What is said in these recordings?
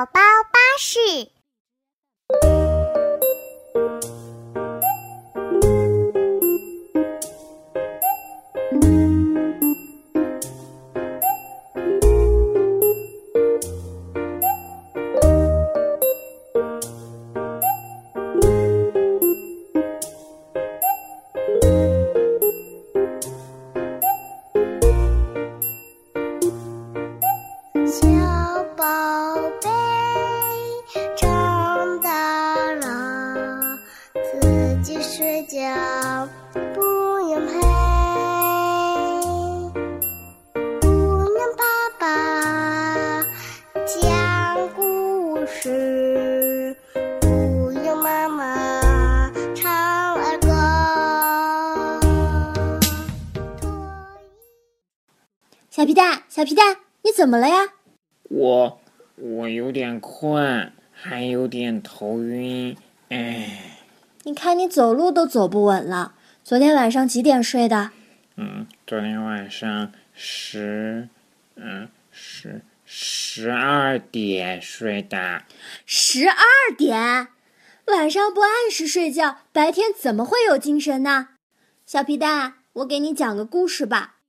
宝宝巴士。小皮蛋，你怎么了呀？我我有点困，还有点头晕，哎，你看你走路都走不稳了。昨天晚上几点睡的？嗯，昨天晚上十，嗯十十二点睡的。十二点。晚上不按时睡觉，白天怎么会有精神呢？小皮蛋，我给你讲个故事吧。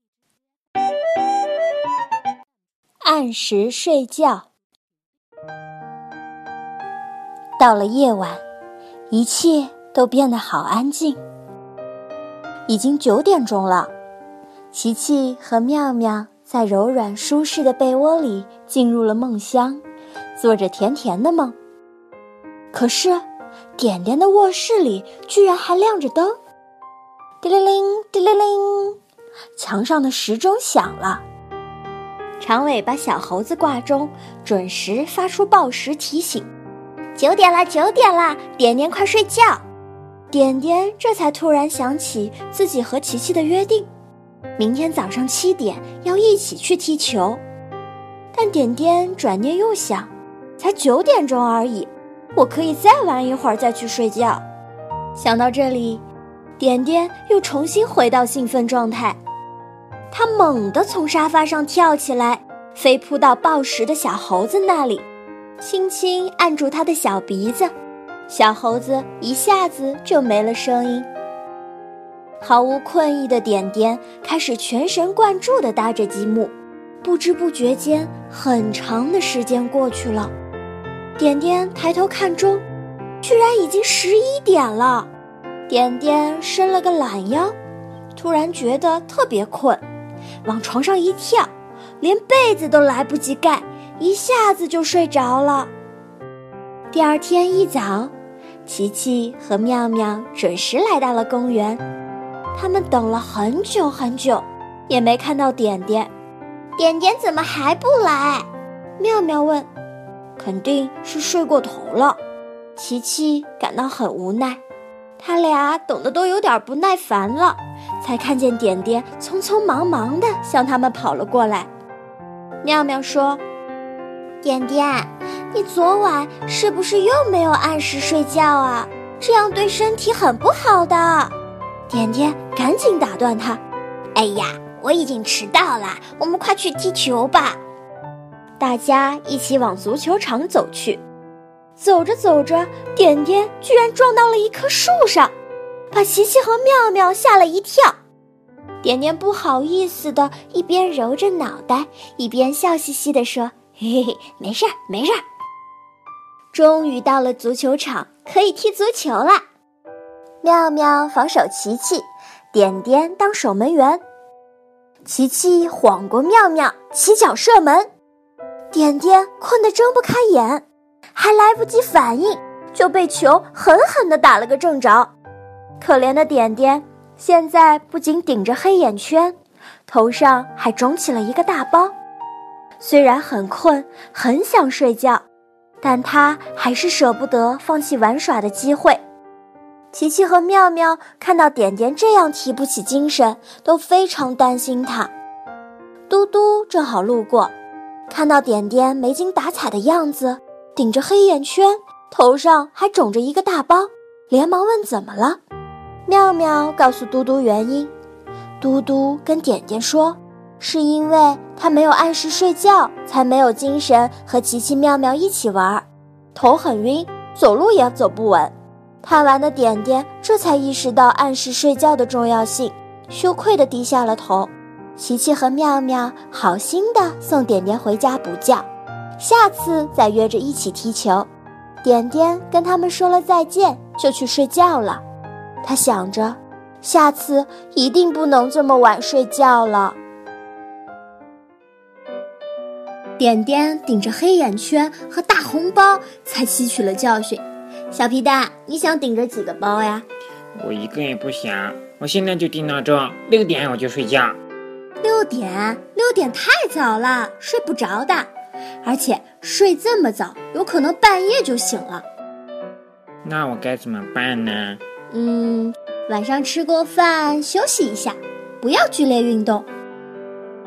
按时睡觉。到了夜晚，一切都变得好安静。已经九点钟了，琪琪和妙妙在柔软舒适的被窝里进入了梦乡，做着甜甜的梦。可是，点点的卧室里居然还亮着灯，叮铃铃，叮铃铃，墙上的时钟响了。长尾巴小猴子挂钟准时发出报时提醒：“九点了，九点了，点点快睡觉。”点点这才突然想起自己和琪琪的约定，明天早上七点要一起去踢球。但点点转念又想，才九点钟而已，我可以再玩一会儿再去睡觉。想到这里，点点又重新回到兴奋状态。他猛地从沙发上跳起来，飞扑到报时的小猴子那里，轻轻按住他的小鼻子。小猴子一下子就没了声音。毫无困意的点点开始全神贯注地搭着积木，不知不觉间，很长的时间过去了。点点抬头看钟，居然已经十一点了。点点伸了个懒腰，突然觉得特别困，往床上一跳，连被子都来不及盖，一下子就睡着了。第二天一早。琪琪和妙妙准时来到了公园，他们等了很久很久，也没看到点点。点点怎么还不来？妙妙问。肯定是睡过头了。琪琪感到很无奈，他俩等的都有点不耐烦了，才看见点点匆匆忙忙地向他们跑了过来。妙妙说：“点点。”你昨晚是不是又没有按时睡觉啊？这样对身体很不好的。点点赶紧打断他：“哎呀，我已经迟到了，我们快去踢球吧！”大家一起往足球场走去。走着走着，点点居然撞到了一棵树上，把琪琪和妙妙吓了一跳。点点不好意思的一边揉着脑袋，一边笑嘻嘻地说：“嘿嘿嘿，没事儿，没事儿。”终于到了足球场，可以踢足球了。妙妙防守琪琪，点点当守门员。琪琪晃过妙妙，起脚射门。点点困得睁不开眼，还来不及反应，就被球狠狠地打了个正着。可怜的点点，现在不仅顶着黑眼圈，头上还肿起了一个大包。虽然很困，很想睡觉。但他还是舍不得放弃玩耍的机会。琪琪和妙妙看到点点这样提不起精神，都非常担心他。嘟嘟正好路过，看到点点没精打采的样子，顶着黑眼圈，头上还肿着一个大包，连忙问怎么了。妙妙告诉嘟嘟原因。嘟嘟跟点点说：“是因为他没有按时睡觉，才没有精神和奇奇妙妙一起玩，头很晕，走路也走不稳。贪玩的点点这才意识到按时睡觉的重要性，羞愧地低下了头。琪琪和妙妙好心地送点点回家补觉，下次再约着一起踢球。点点跟他们说了再见，就去睡觉了。他想着，下次一定不能这么晚睡觉了。点点顶着黑眼圈和大红包，才吸取了教训。小皮蛋，你想顶着几个包呀？我一个也不想，我现在就定闹钟，六点我就睡觉。六点，六点太早了，睡不着的。而且睡这么早，有可能半夜就醒了。那我该怎么办呢？嗯，晚上吃过饭休息一下，不要剧烈运动。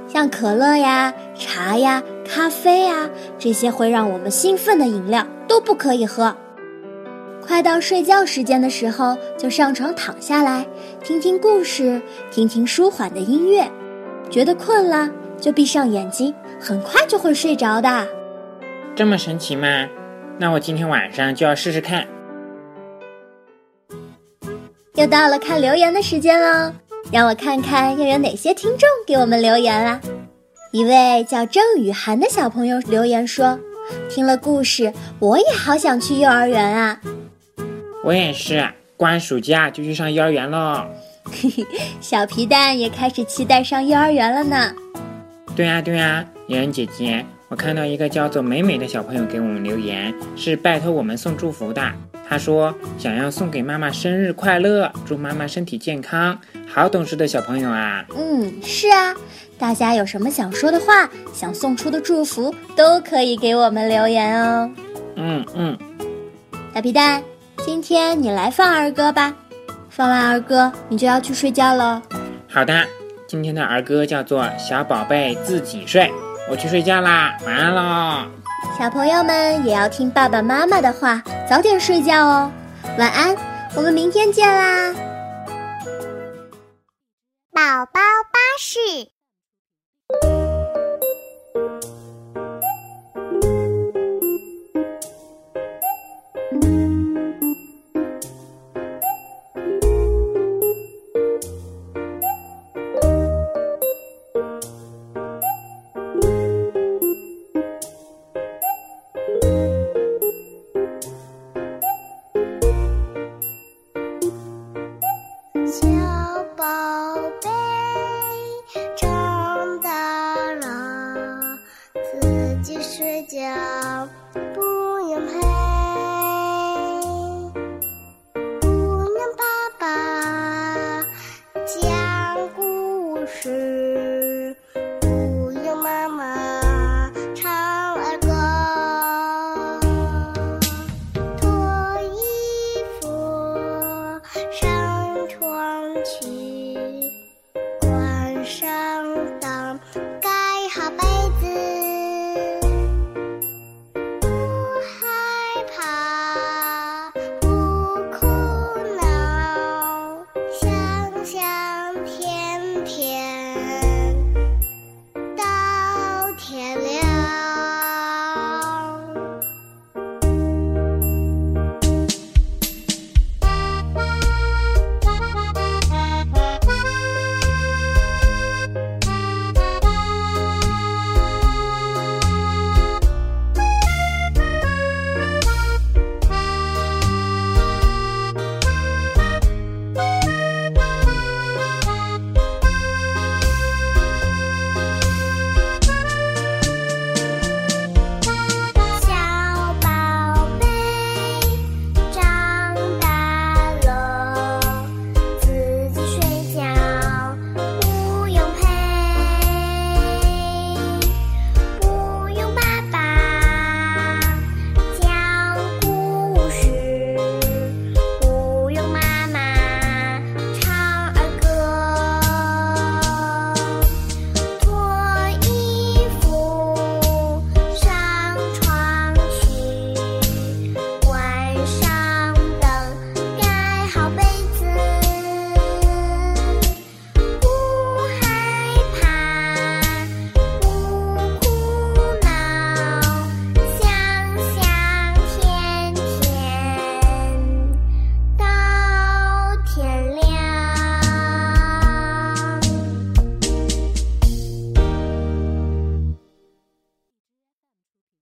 像可乐呀、茶呀、咖啡呀这些会让我们兴奋的饮料都不可以喝。快到睡觉时间的时候，就上床躺下来，听听故事，听听舒缓的音乐。觉得困了，就闭上眼睛，很快就会睡着的。这么神奇吗？那我今天晚上就要试试看。又到了看留言的时间喽，让我看看又有哪些听众给我们留言啦。一位叫郑雨涵的小朋友留言说：“听了故事，我也好想去幼儿园啊。”我也是，过完暑假就去上幼儿园喽。嘿嘿，小皮蛋也开始期待上幼儿园了呢。对呀对呀，妍妍姐姐，我看到一个叫做美美的小朋友给我们留言，是拜托我们送祝福的。他说想要送给妈妈生日快乐，祝妈妈身体健康。好懂事的小朋友啊！嗯，是啊，大家有什么想说的话，想送出的祝福，都可以给我们留言哦。嗯嗯，大皮蛋。今天你来放儿歌吧，放完儿歌你就要去睡觉喽。好的，今天的儿歌叫做《小宝贝自己睡》，我去睡觉啦，晚安喽。小朋友们也要听爸爸妈妈的话，早点睡觉哦。晚安，我们明天见啦。宝宝巴士。Shine.